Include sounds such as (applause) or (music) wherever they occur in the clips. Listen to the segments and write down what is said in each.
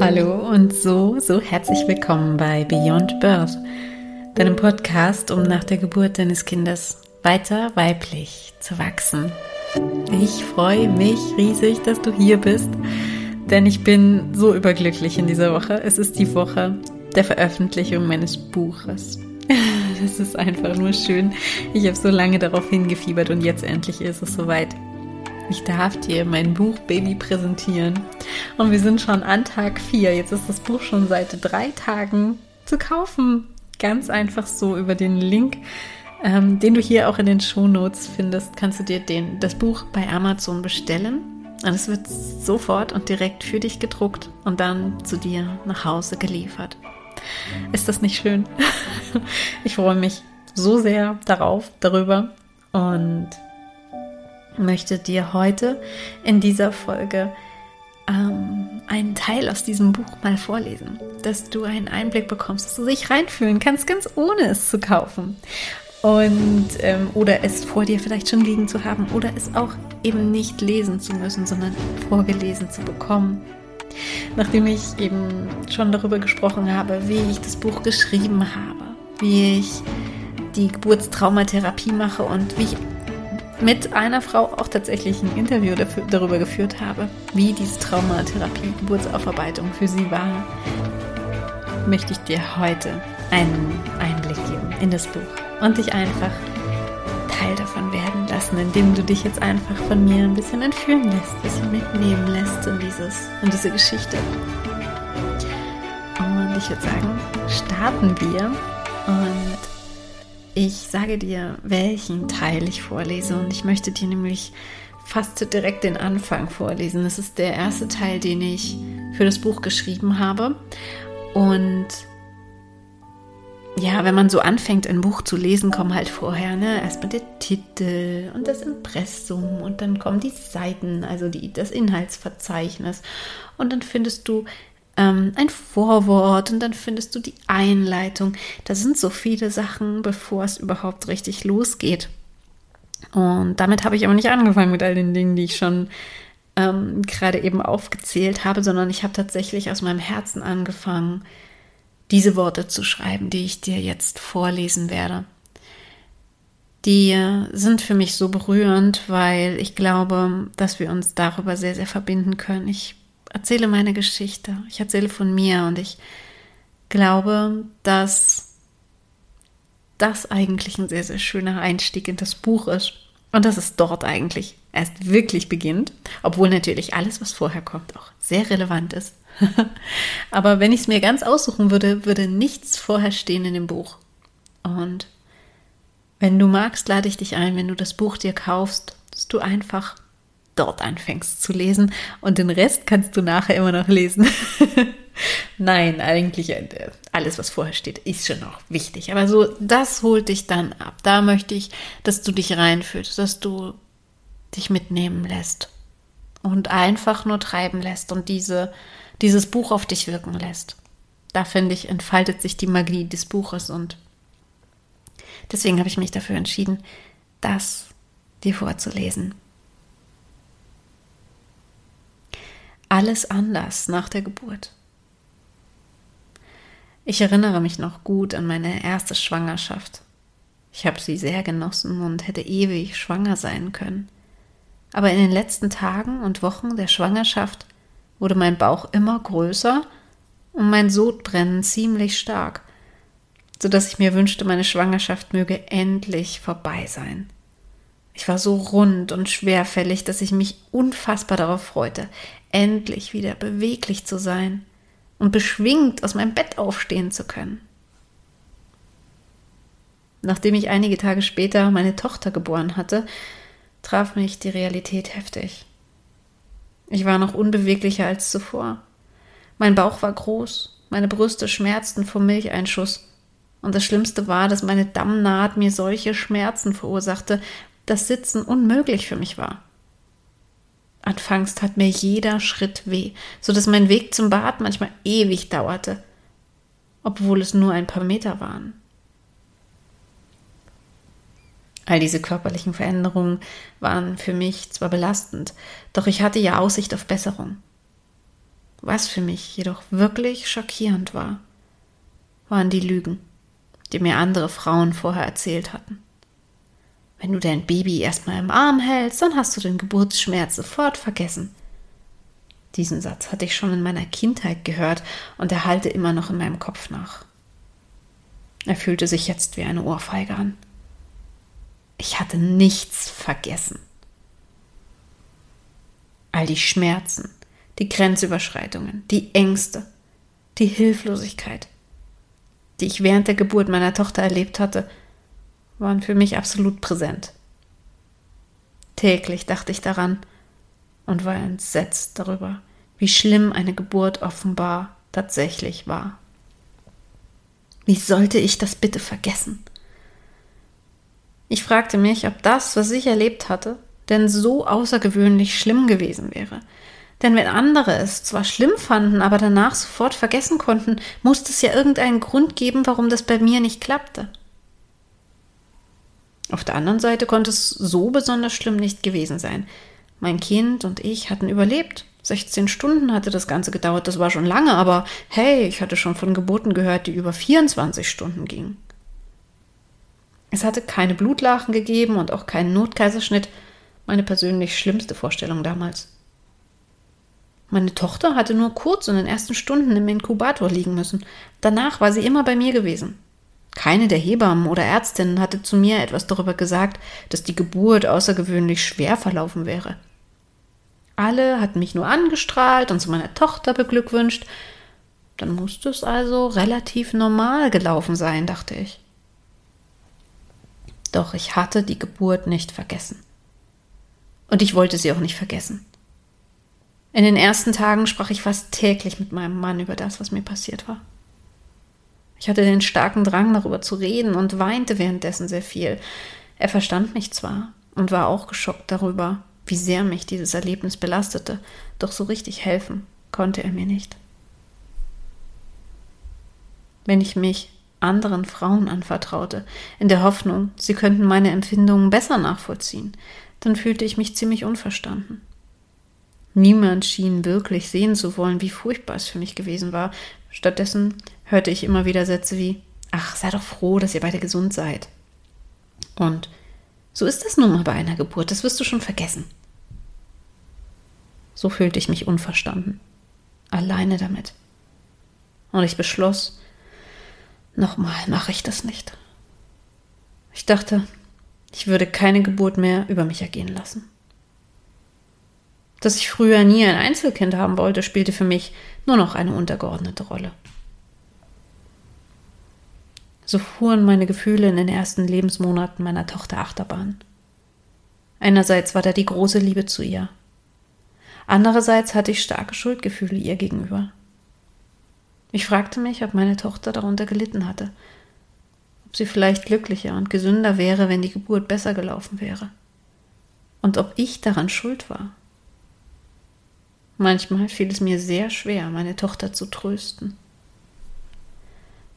Hallo und so, so herzlich willkommen bei Beyond Birth, deinem Podcast, um nach der Geburt deines Kindes weiter weiblich zu wachsen. Ich freue mich riesig, dass du hier bist, denn ich bin so überglücklich in dieser Woche. Es ist die Woche der Veröffentlichung meines Buches. (laughs) Es ist einfach nur schön. Ich habe so lange darauf hingefiebert und jetzt endlich ist es soweit. Ich darf dir mein Buch Baby präsentieren. Und wir sind schon an Tag 4. Jetzt ist das Buch schon seit drei Tagen zu kaufen. Ganz einfach so über den Link, ähm, den du hier auch in den Shownotes findest, kannst du dir den, das Buch bei Amazon bestellen. Und es wird sofort und direkt für dich gedruckt und dann zu dir nach Hause geliefert. Ist das nicht schön? (laughs) Ich freue mich so sehr darauf, darüber. Und möchte dir heute in dieser Folge ähm, einen Teil aus diesem Buch mal vorlesen, dass du einen Einblick bekommst, dass du dich reinfühlen kannst, ganz ohne es zu kaufen. Und ähm, oder es vor dir vielleicht schon liegen zu haben oder es auch eben nicht lesen zu müssen, sondern vorgelesen zu bekommen. Nachdem ich eben schon darüber gesprochen habe, wie ich das Buch geschrieben habe, wie ich die Geburtstraumatherapie mache und wie ich mit einer Frau auch tatsächlich ein Interview dafür, darüber geführt habe, wie diese Traumatherapie, Geburtsaufarbeitung für sie war, möchte ich dir heute einen Einblick geben in das Buch und dich einfach Teil davon werden lassen, indem du dich jetzt einfach von mir ein bisschen entführen lässt, ein bisschen mitnehmen lässt in, dieses, in diese Geschichte. Und ich würde sagen, starten wir und ich sage dir, welchen Teil ich vorlese und ich möchte dir nämlich fast direkt den Anfang vorlesen. Das ist der erste Teil, den ich für das Buch geschrieben habe. Und ja, wenn man so anfängt, ein Buch zu lesen, kommen halt vorher ne, erstmal der Titel und das Impressum und dann kommen die Seiten, also die, das Inhaltsverzeichnis. Und dann findest du ähm, ein Vorwort und dann findest du die Einleitung. Da sind so viele Sachen, bevor es überhaupt richtig losgeht. Und damit habe ich aber nicht angefangen mit all den Dingen, die ich schon ähm, gerade eben aufgezählt habe, sondern ich habe tatsächlich aus meinem Herzen angefangen, diese Worte zu schreiben, die ich dir jetzt vorlesen werde. Die sind für mich so berührend, weil ich glaube, dass wir uns darüber sehr, sehr verbinden können. Ich erzähle meine Geschichte, ich erzähle von mir und ich glaube, dass das eigentlich ein sehr, sehr schöner Einstieg in das Buch ist und dass es dort eigentlich erst wirklich beginnt, obwohl natürlich alles, was vorher kommt, auch sehr relevant ist. (laughs) Aber wenn ich es mir ganz aussuchen würde, würde nichts vorher stehen in dem Buch. Und wenn du magst, lade ich dich ein, wenn du das Buch dir kaufst, dass du einfach dort anfängst zu lesen und den Rest kannst du nachher immer noch lesen. (laughs) Nein, eigentlich äh, alles, was vorher steht, ist schon auch wichtig. Aber so, das holt dich dann ab. Da möchte ich, dass du dich reinfühlst, dass du dich mitnehmen lässt und einfach nur treiben lässt und diese, dieses Buch auf dich wirken lässt. Da finde ich, entfaltet sich die Magie des Buches und deswegen habe ich mich dafür entschieden, das dir vorzulesen. Alles anders nach der Geburt. Ich erinnere mich noch gut an meine erste Schwangerschaft. Ich habe sie sehr genossen und hätte ewig schwanger sein können. Aber in den letzten Tagen und Wochen der Schwangerschaft wurde mein Bauch immer größer und mein Sodbrennen ziemlich stark, so dass ich mir wünschte, meine Schwangerschaft möge endlich vorbei sein. Ich war so rund und schwerfällig, dass ich mich unfassbar darauf freute, endlich wieder beweglich zu sein und beschwingt aus meinem Bett aufstehen zu können. Nachdem ich einige Tage später meine Tochter geboren hatte, traf mich die Realität heftig. Ich war noch unbeweglicher als zuvor. Mein Bauch war groß, meine Brüste schmerzten vom Milcheinschuss, und das Schlimmste war, dass meine Dammnaht mir solche Schmerzen verursachte, dass Sitzen unmöglich für mich war. Anfangs tat mir jeder Schritt weh, so dass mein Weg zum Bad manchmal ewig dauerte, obwohl es nur ein paar Meter waren. All diese körperlichen Veränderungen waren für mich zwar belastend, doch ich hatte ja Aussicht auf Besserung. Was für mich jedoch wirklich schockierend war, waren die Lügen, die mir andere Frauen vorher erzählt hatten. Wenn du dein Baby erstmal im Arm hältst, dann hast du den Geburtsschmerz sofort vergessen. Diesen Satz hatte ich schon in meiner Kindheit gehört und er halte immer noch in meinem Kopf nach. Er fühlte sich jetzt wie eine Ohrfeige an. Ich hatte nichts vergessen. All die Schmerzen, die Grenzüberschreitungen, die Ängste, die Hilflosigkeit, die ich während der Geburt meiner Tochter erlebt hatte, waren für mich absolut präsent. Täglich dachte ich daran und war entsetzt darüber, wie schlimm eine Geburt offenbar tatsächlich war. Wie sollte ich das bitte vergessen? Ich fragte mich, ob das, was ich erlebt hatte, denn so außergewöhnlich schlimm gewesen wäre. Denn wenn andere es zwar schlimm fanden, aber danach sofort vergessen konnten, musste es ja irgendeinen Grund geben, warum das bei mir nicht klappte. Auf der anderen Seite konnte es so besonders schlimm nicht gewesen sein. Mein Kind und ich hatten überlebt. 16 Stunden hatte das Ganze gedauert, das war schon lange, aber hey, ich hatte schon von Geburten gehört, die über 24 Stunden gingen. Es hatte keine Blutlachen gegeben und auch keinen Notkaiserschnitt, meine persönlich schlimmste Vorstellung damals. Meine Tochter hatte nur kurz in den ersten Stunden im Inkubator liegen müssen. Danach war sie immer bei mir gewesen. Keine der Hebammen oder Ärztinnen hatte zu mir etwas darüber gesagt, dass die Geburt außergewöhnlich schwer verlaufen wäre. Alle hatten mich nur angestrahlt und zu meiner Tochter beglückwünscht. Dann musste es also relativ normal gelaufen sein, dachte ich. Doch ich hatte die Geburt nicht vergessen. Und ich wollte sie auch nicht vergessen. In den ersten Tagen sprach ich fast täglich mit meinem Mann über das, was mir passiert war. Ich hatte den starken Drang, darüber zu reden und weinte währenddessen sehr viel. Er verstand mich zwar und war auch geschockt darüber, wie sehr mich dieses Erlebnis belastete, doch so richtig helfen konnte er mir nicht. Wenn ich mich anderen Frauen anvertraute, in der Hoffnung, sie könnten meine Empfindungen besser nachvollziehen, dann fühlte ich mich ziemlich unverstanden. Niemand schien wirklich sehen zu wollen, wie furchtbar es für mich gewesen war. Stattdessen hörte ich immer wieder Sätze wie Ach, sei doch froh, dass ihr beide gesund seid. Und so ist es nun mal bei einer Geburt, das wirst du schon vergessen. So fühlte ich mich unverstanden, alleine damit. Und ich beschloss, nochmal mache ich das nicht. Ich dachte, ich würde keine Geburt mehr über mich ergehen lassen. Dass ich früher nie ein Einzelkind haben wollte, spielte für mich nur noch eine untergeordnete Rolle. So fuhren meine Gefühle in den ersten Lebensmonaten meiner Tochter Achterbahn. Einerseits war da die große Liebe zu ihr. Andererseits hatte ich starke Schuldgefühle ihr gegenüber. Ich fragte mich, ob meine Tochter darunter gelitten hatte, ob sie vielleicht glücklicher und gesünder wäre, wenn die Geburt besser gelaufen wäre, und ob ich daran schuld war. Manchmal fiel es mir sehr schwer, meine Tochter zu trösten.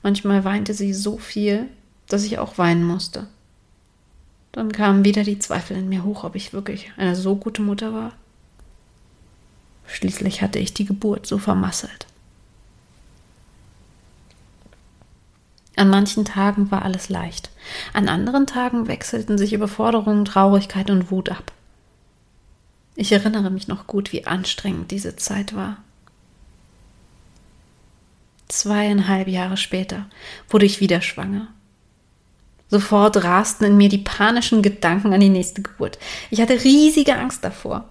Manchmal weinte sie so viel, dass ich auch weinen musste. Dann kamen wieder die Zweifel in mir hoch, ob ich wirklich eine so gute Mutter war. Schließlich hatte ich die Geburt so vermasselt. An manchen Tagen war alles leicht, an anderen Tagen wechselten sich Überforderung, Traurigkeit und Wut ab. Ich erinnere mich noch gut, wie anstrengend diese Zeit war. Zweieinhalb Jahre später wurde ich wieder schwanger. Sofort rasten in mir die panischen Gedanken an die nächste Geburt. Ich hatte riesige Angst davor.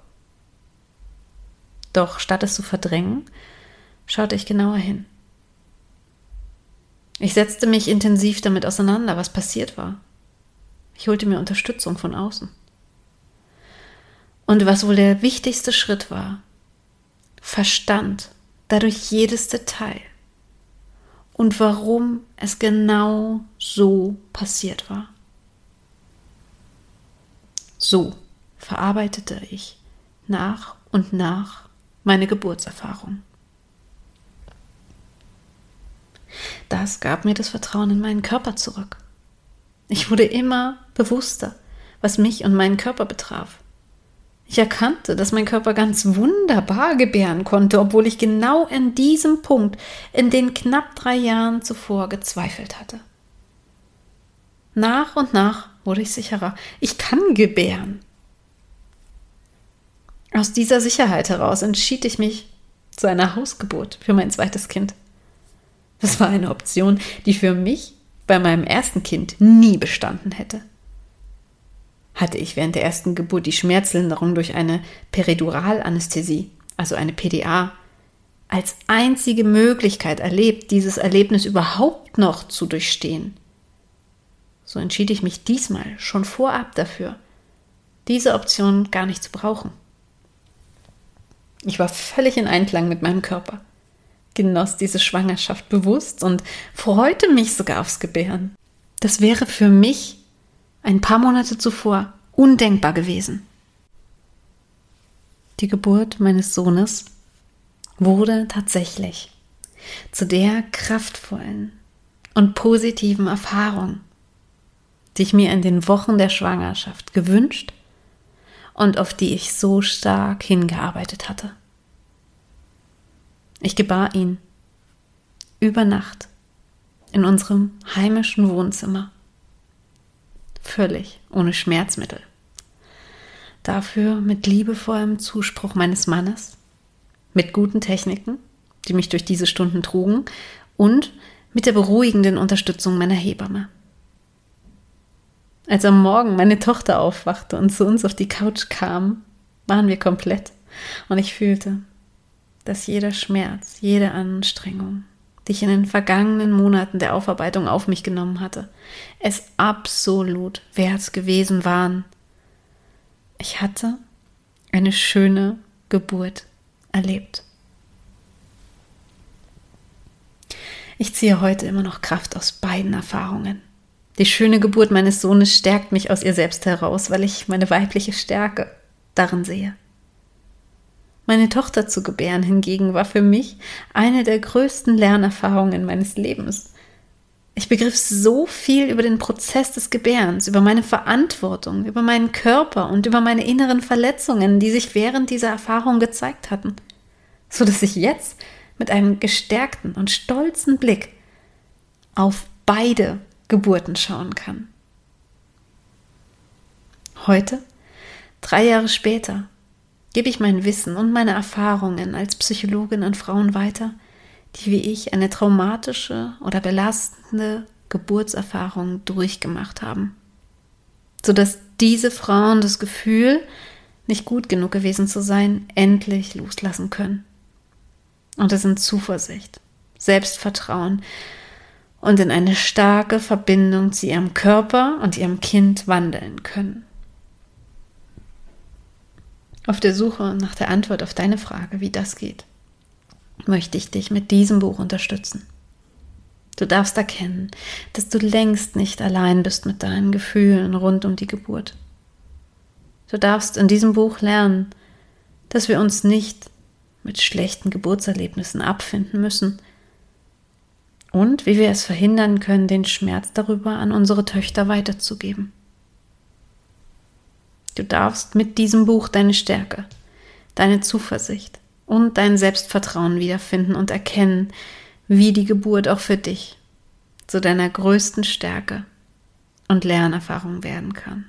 Doch statt es zu verdrängen, schaute ich genauer hin. Ich setzte mich intensiv damit auseinander, was passiert war. Ich holte mir Unterstützung von außen. Und was wohl der wichtigste Schritt war, verstand dadurch jedes Detail und warum es genau so passiert war. So verarbeitete ich nach und nach meine Geburtserfahrung. Das gab mir das Vertrauen in meinen Körper zurück. Ich wurde immer bewusster, was mich und meinen Körper betraf. Ich erkannte, dass mein Körper ganz wunderbar gebären konnte, obwohl ich genau in diesem Punkt in den knapp drei Jahren zuvor gezweifelt hatte. Nach und nach wurde ich sicherer. Ich kann gebären. Aus dieser Sicherheit heraus entschied ich mich zu einer Hausgeburt für mein zweites Kind. Das war eine Option, die für mich bei meinem ersten Kind nie bestanden hätte. Hatte ich während der ersten Geburt die Schmerzlinderung durch eine Periduralanästhesie, also eine PDA, als einzige Möglichkeit erlebt, dieses Erlebnis überhaupt noch zu durchstehen. So entschied ich mich diesmal schon vorab dafür, diese Option gar nicht zu brauchen. Ich war völlig in Einklang mit meinem Körper, genoss diese Schwangerschaft bewusst und freute mich sogar aufs Gebären. Das wäre für mich ein paar Monate zuvor undenkbar gewesen. Die Geburt meines Sohnes wurde tatsächlich zu der kraftvollen und positiven Erfahrung, die ich mir in den Wochen der Schwangerschaft gewünscht und auf die ich so stark hingearbeitet hatte. Ich gebar ihn über Nacht in unserem heimischen Wohnzimmer völlig ohne Schmerzmittel. Dafür mit liebevollem Zuspruch meines Mannes, mit guten Techniken, die mich durch diese Stunden trugen, und mit der beruhigenden Unterstützung meiner Hebamme. Als am Morgen meine Tochter aufwachte und zu uns auf die Couch kam, waren wir komplett und ich fühlte, dass jeder Schmerz, jede Anstrengung, die ich in den vergangenen Monaten der Aufarbeitung auf mich genommen hatte, es absolut wert gewesen waren. Ich hatte eine schöne Geburt erlebt. Ich ziehe heute immer noch Kraft aus beiden Erfahrungen. Die schöne Geburt meines Sohnes stärkt mich aus ihr selbst heraus, weil ich meine weibliche Stärke darin sehe. Meine Tochter zu gebären hingegen war für mich eine der größten Lernerfahrungen meines Lebens. Ich begriff so viel über den Prozess des Gebärens, über meine Verantwortung, über meinen Körper und über meine inneren Verletzungen, die sich während dieser Erfahrung gezeigt hatten, so dass ich jetzt mit einem gestärkten und stolzen Blick auf beide Geburten schauen kann. Heute, drei Jahre später, gebe ich mein Wissen und meine Erfahrungen als Psychologin an Frauen weiter, die wie ich eine traumatische oder belastende Geburtserfahrung durchgemacht haben, sodass diese Frauen das Gefühl, nicht gut genug gewesen zu sein, endlich loslassen können. Und es in Zuversicht, Selbstvertrauen und in eine starke Verbindung zu ihrem Körper und ihrem Kind wandeln können. Auf der Suche nach der Antwort auf deine Frage, wie das geht, möchte ich dich mit diesem Buch unterstützen. Du darfst erkennen, dass du längst nicht allein bist mit deinen Gefühlen rund um die Geburt. Du darfst in diesem Buch lernen, dass wir uns nicht mit schlechten Geburtserlebnissen abfinden müssen und wie wir es verhindern können, den Schmerz darüber an unsere Töchter weiterzugeben. Du darfst mit diesem Buch deine Stärke, deine Zuversicht und dein Selbstvertrauen wiederfinden und erkennen, wie die Geburt auch für dich zu deiner größten Stärke und Lernerfahrung werden kann.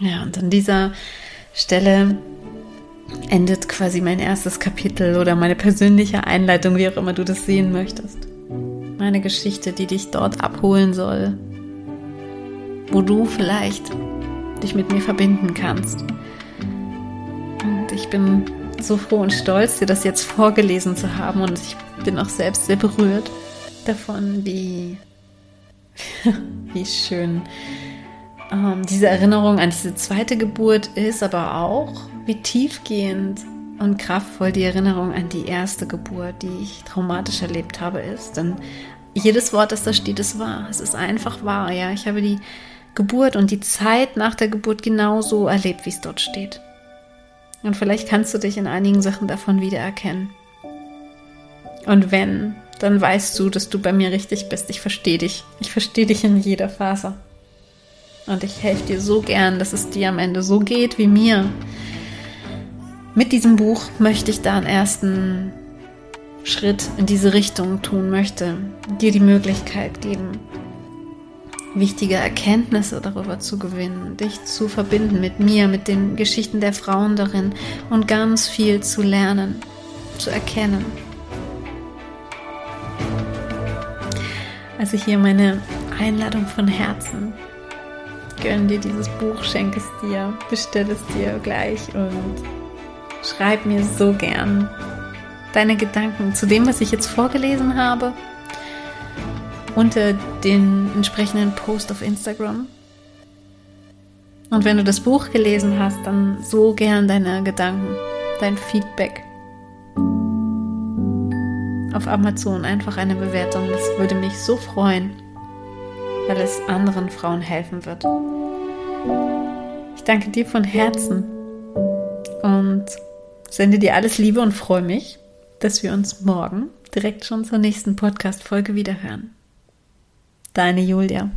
Ja, und an dieser Stelle endet quasi mein erstes Kapitel oder meine persönliche Einleitung, wie auch immer du das sehen möchtest. Meine Geschichte, die dich dort abholen soll, wo du vielleicht dich mit mir verbinden kannst. Und ich bin so froh und stolz, dir das jetzt vorgelesen zu haben und ich bin auch selbst sehr berührt davon, wie, (laughs) wie schön ähm, diese Erinnerung an diese zweite Geburt ist, aber auch wie tiefgehend und kraftvoll die Erinnerung an die erste Geburt, die ich traumatisch erlebt habe, ist. Denn jedes Wort, das da steht, ist wahr. Es ist einfach wahr. Ja, ich habe die Geburt und die Zeit nach der Geburt genauso erlebt, wie es dort steht. Und vielleicht kannst du dich in einigen Sachen davon wiedererkennen. Und wenn, dann weißt du, dass du bei mir richtig bist. Ich verstehe dich. Ich verstehe dich in jeder Phase. Und ich helfe dir so gern, dass es dir am Ende so geht wie mir. Mit diesem Buch möchte ich da einen ersten Schritt in diese Richtung tun, möchte dir die Möglichkeit geben, wichtige Erkenntnisse darüber zu gewinnen, dich zu verbinden mit mir, mit den Geschichten der Frauen darin und ganz viel zu lernen, zu erkennen. Also hier meine Einladung von Herzen. Gönn dir dieses Buch, schenk es dir, bestell es dir gleich und schreib mir so gern deine Gedanken zu dem, was ich jetzt vorgelesen habe, unter den entsprechenden Post auf Instagram. Und wenn du das Buch gelesen hast, dann so gern deine Gedanken, dein Feedback auf Amazon einfach eine Bewertung. Das würde mich so freuen, weil es anderen Frauen helfen wird. Ich danke dir von Herzen und sende dir alles Liebe und freue mich, dass wir uns morgen direkt schon zur nächsten Podcast-Folge wiederhören. Deine Julia.